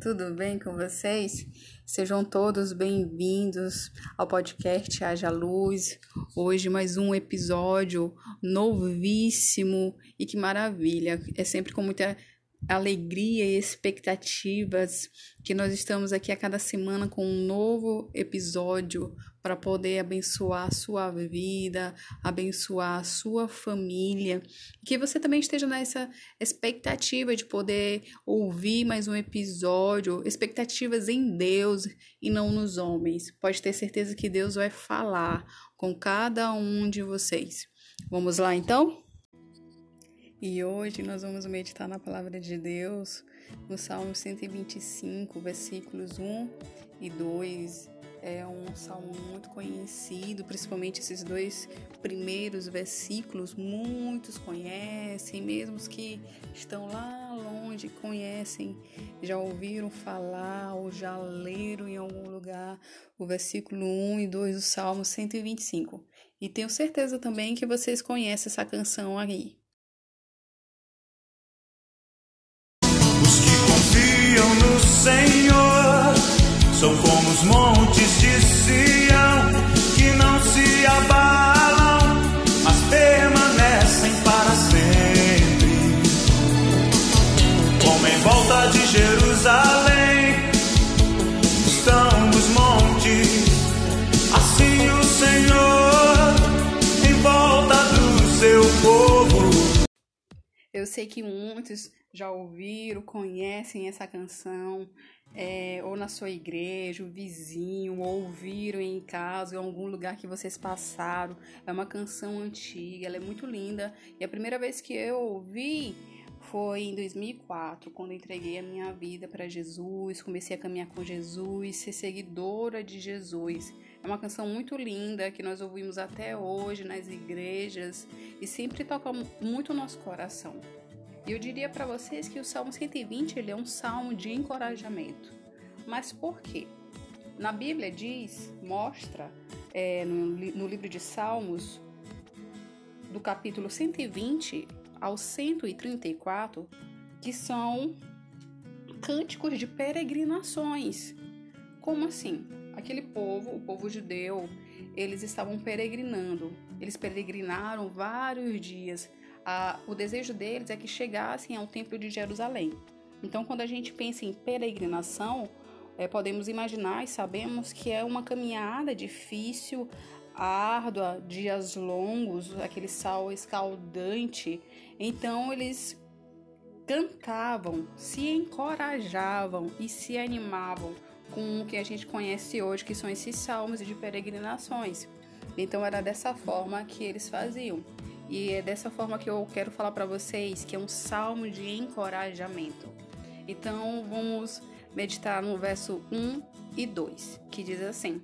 tudo bem com vocês? Sejam todos bem-vindos ao podcast Haja Luz. Hoje mais um episódio novíssimo e que maravilha! É sempre com muita alegria e expectativas que nós estamos aqui a cada semana com um novo episódio para poder abençoar a sua vida, abençoar a sua família. Que você também esteja nessa expectativa de poder ouvir mais um episódio, expectativas em Deus e não nos homens. Pode ter certeza que Deus vai falar com cada um de vocês. Vamos lá então? E hoje nós vamos meditar na palavra de Deus no Salmo 125, versículos 1 e 2. É um salmo muito conhecido, principalmente esses dois primeiros versículos, muitos conhecem, mesmo os que estão lá longe conhecem, já ouviram falar ou já leram em algum lugar o versículo 1 e 2 do Salmo 125. E tenho certeza também que vocês conhecem essa canção aí. confiam no Senhor são como os montes de Sião que não se abalam, mas permanecem para sempre. Como em volta de Jerusalém estão os montes, assim o Senhor em volta do seu povo. Eu sei que muitos já ouviram, conhecem essa canção, é, ou na sua igreja, o vizinho, ou ouviram em casa, em algum lugar que vocês passaram. É uma canção antiga, ela é muito linda. E a primeira vez que eu ouvi foi em 2004, quando entreguei a minha vida para Jesus, comecei a caminhar com Jesus, ser seguidora de Jesus. É uma canção muito linda que nós ouvimos até hoje nas igrejas e sempre toca muito o nosso coração. E eu diria para vocês que o Salmo 120 ele é um salmo de encorajamento. Mas por quê? Na Bíblia diz, mostra é, no, no livro de Salmos, do capítulo 120 ao 134, que são cânticos de peregrinações. Como assim? Aquele povo, o povo judeu, eles estavam peregrinando. Eles peregrinaram vários dias a, o desejo deles é que chegassem ao Templo de Jerusalém. Então, quando a gente pensa em peregrinação, é, podemos imaginar e sabemos que é uma caminhada difícil, árdua, dias longos, aquele sol escaldante. Então, eles cantavam, se encorajavam e se animavam com o que a gente conhece hoje, que são esses salmos de peregrinações. Então, era dessa forma que eles faziam. E é dessa forma que eu quero falar para vocês que é um salmo de encorajamento. Então vamos meditar no verso 1 e 2, que diz assim: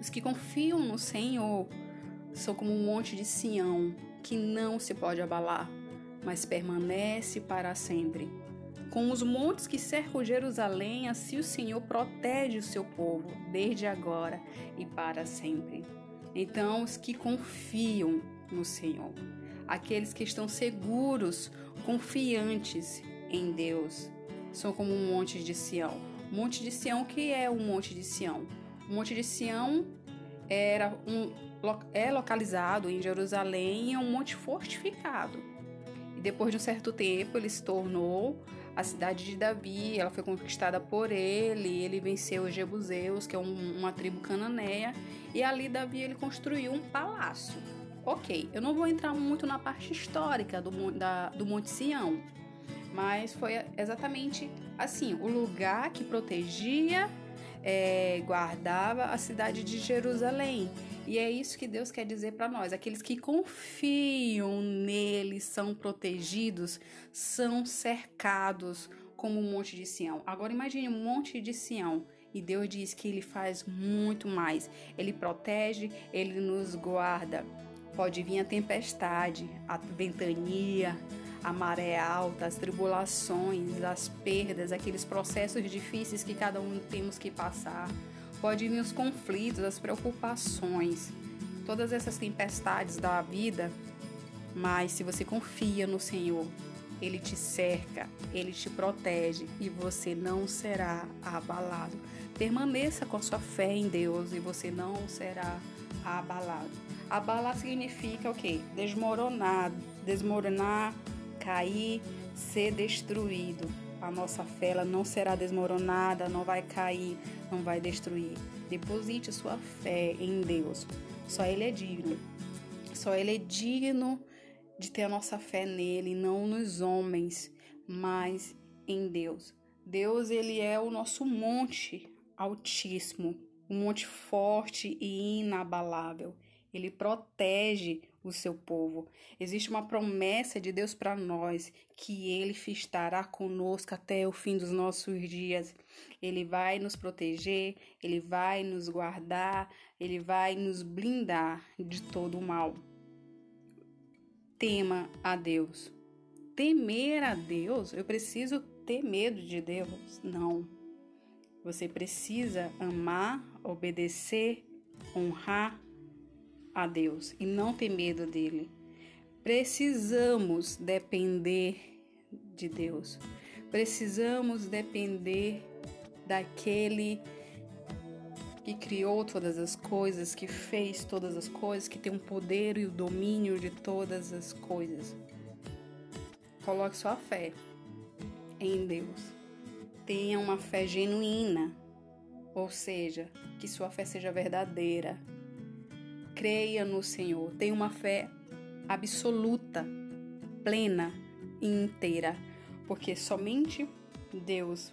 Os que confiam no Senhor são como um monte de Sião, que não se pode abalar, mas permanece para sempre. Com os montes que cercam Jerusalém, assim o Senhor protege o seu povo, desde agora e para sempre. Então, os que confiam no Senhor. Aqueles que estão seguros, confiantes em Deus, são como um monte de Sião. Monte de Sião, que é o Monte de Sião? O Monte de Sião era um, é localizado em Jerusalém e é um monte fortificado. E depois de um certo tempo, ele se tornou a cidade de Davi, ela foi conquistada por ele, ele venceu os Jebuseus, que é um, uma tribo cananeia, e ali Davi ele construiu um palácio. Ok, eu não vou entrar muito na parte histórica do, da, do Monte Sião, mas foi exatamente assim: o lugar que protegia, é, guardava a cidade de Jerusalém. E é isso que Deus quer dizer para nós: aqueles que confiam nele são protegidos, são cercados como o Monte de Sião. Agora imagine um Monte de Sião. E Deus diz que ele faz muito mais. Ele protege, ele nos guarda. Pode vir a tempestade, a ventania, a maré alta, as tribulações, as perdas, aqueles processos difíceis que cada um temos que passar. Pode vir os conflitos, as preocupações, todas essas tempestades da vida. Mas se você confia no Senhor, ele te cerca, ele te protege e você não será abalado. Permaneça com a sua fé em Deus e você não será abalado. Abalar significa o quê? Desmoronar, desmoronar, cair, ser destruído. A nossa fé ela não será desmoronada, não vai cair, não vai destruir. Deposite sua fé em Deus. Só Ele é digno. Só Ele é digno de ter a nossa fé nele, não nos homens, mas em Deus. Deus, ele é o nosso monte altíssimo, um monte forte e inabalável. Ele protege o seu povo. Existe uma promessa de Deus para nós que ele estará conosco até o fim dos nossos dias. Ele vai nos proteger, ele vai nos guardar, ele vai nos blindar de todo o mal tema a Deus. Temer a Deus, eu preciso ter medo de Deus? Não. Você precisa amar, obedecer, honrar a Deus e não ter medo dele. Precisamos depender de Deus. Precisamos depender daquele que criou todas as coisas, que fez todas as coisas, que tem o poder e o domínio de todas as coisas. Coloque sua fé em Deus. Tenha uma fé genuína, ou seja, que sua fé seja verdadeira. Creia no Senhor. Tenha uma fé absoluta, plena e inteira, porque somente Deus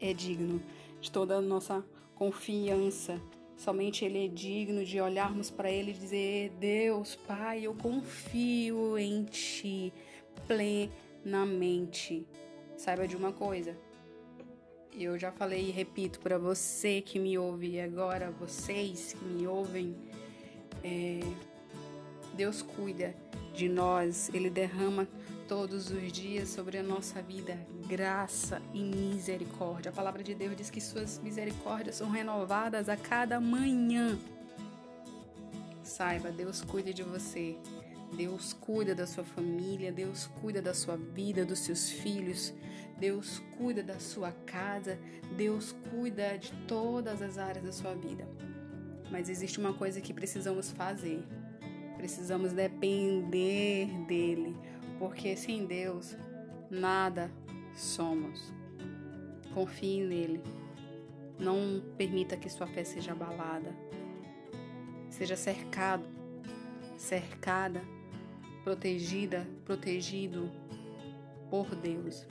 é digno de toda a nossa confiança. Somente Ele é digno de olharmos para Ele e dizer: Deus, Pai, eu confio em Ti plenamente. Saiba de uma coisa, eu já falei e repito para você que me ouve agora, vocês que me ouvem, é, Deus cuida de nós, Ele derrama todos os dias sobre a nossa vida graça e misericórdia. A palavra de Deus diz que suas misericórdias são renovadas a cada manhã. Saiba, Deus cuida de você. Deus cuida da sua família, Deus cuida da sua vida, dos seus filhos, Deus cuida da sua casa, Deus cuida de todas as áreas da sua vida. Mas existe uma coisa que precisamos fazer. Precisamos depender dele, porque sem Deus nada somos. Confie nele. Não permita que sua fé seja abalada. Seja cercado, cercada, protegida, protegido por Deus.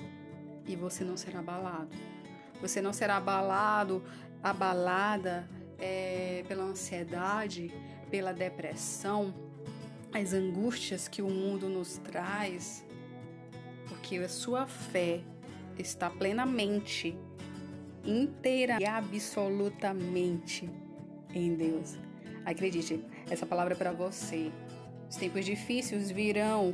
E você não será abalado. Você não será abalado, abalada é, pela ansiedade, pela depressão, as angústias que o mundo nos traz, porque a sua fé está plenamente, inteira e absolutamente em Deus. Acredite, essa palavra é para você. Os tempos difíceis virão,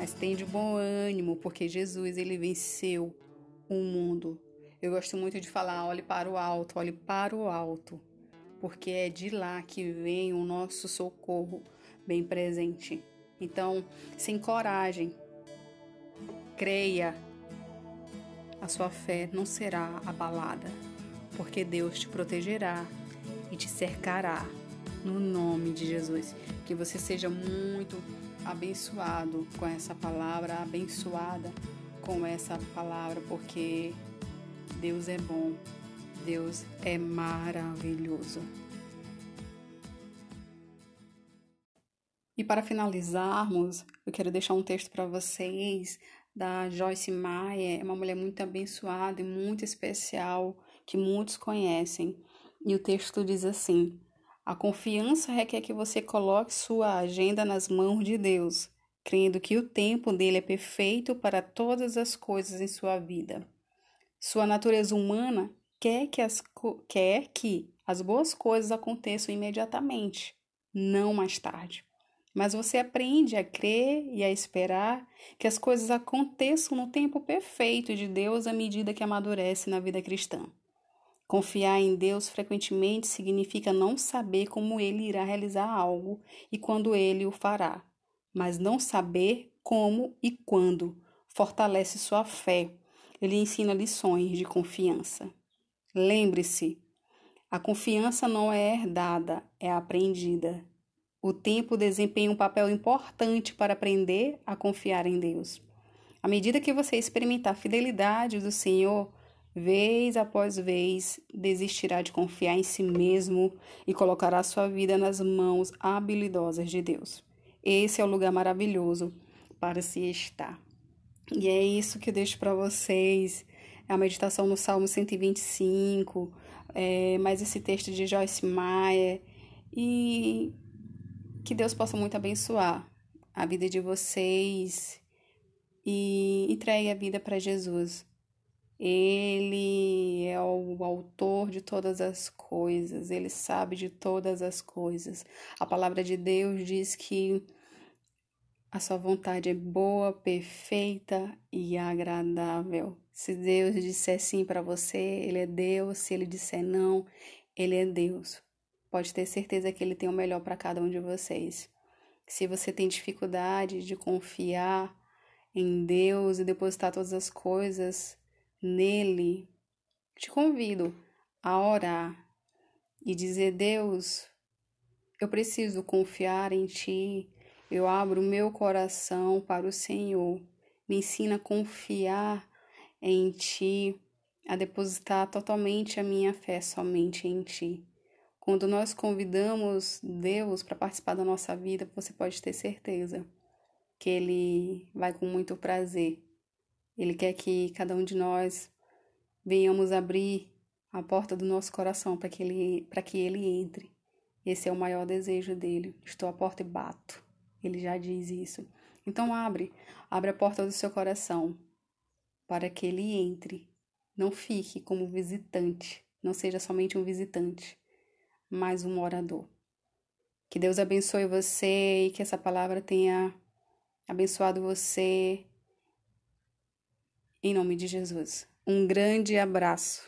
mas tem de bom ânimo, porque Jesus ele venceu o mundo. Eu gosto muito de falar, olhe para o alto, olhe para o alto, porque é de lá que vem o nosso socorro bem presente. Então, sem coragem, creia, a sua fé não será abalada, porque Deus te protegerá e te cercará no nome de Jesus. Que você seja muito abençoado com essa palavra, abençoada com essa palavra, porque Deus é bom, Deus é maravilhoso. E para finalizarmos, eu quero deixar um texto para vocês da Joyce Meyer, é uma mulher muito abençoada e muito especial que muitos conhecem. E o texto diz assim: A confiança requer que você coloque sua agenda nas mãos de Deus, crendo que o tempo dele é perfeito para todas as coisas em sua vida. Sua natureza humana quer que as, quer que as boas coisas aconteçam imediatamente, não mais tarde. Mas você aprende a crer e a esperar que as coisas aconteçam no tempo perfeito de Deus à medida que amadurece na vida cristã. Confiar em Deus frequentemente significa não saber como ele irá realizar algo e quando ele o fará, mas não saber como e quando, fortalece sua fé, ele ensina lições de confiança. Lembre-se, a confiança não é herdada, é aprendida. O tempo desempenha um papel importante para aprender a confiar em Deus. À medida que você experimentar a fidelidade do Senhor, vez após vez, desistirá de confiar em si mesmo e colocará sua vida nas mãos habilidosas de Deus. Esse é o lugar maravilhoso para se estar. E é isso que eu deixo para vocês. A meditação no Salmo 125, é, mais esse texto de Joyce Meyer. E que Deus possa muito abençoar a vida de vocês e entregue a vida para Jesus. Ele é o autor de todas as coisas, ele sabe de todas as coisas. A palavra de Deus diz que a sua vontade é boa, perfeita e agradável. Se Deus disser sim para você, ele é Deus. Se ele disser não, ele é Deus. Pode ter certeza que ele tem o melhor para cada um de vocês. Se você tem dificuldade de confiar em Deus e depositar todas as coisas nele, te convido a orar e dizer: Deus, eu preciso confiar em Ti eu abro meu coração para o Senhor. Me ensina a confiar em Ti, a depositar totalmente a minha fé somente em Ti. Quando nós convidamos Deus para participar da nossa vida, você pode ter certeza que Ele vai com muito prazer. Ele quer que cada um de nós venhamos abrir a porta do nosso coração para que ele, para que ele entre. Esse é o maior desejo dele. Estou à porta e bato. Ele já diz isso. Então abre, abre a porta do seu coração para que ele entre. Não fique como visitante, não seja somente um visitante, mas um morador. Que Deus abençoe você e que essa palavra tenha abençoado você. Em nome de Jesus. Um grande abraço.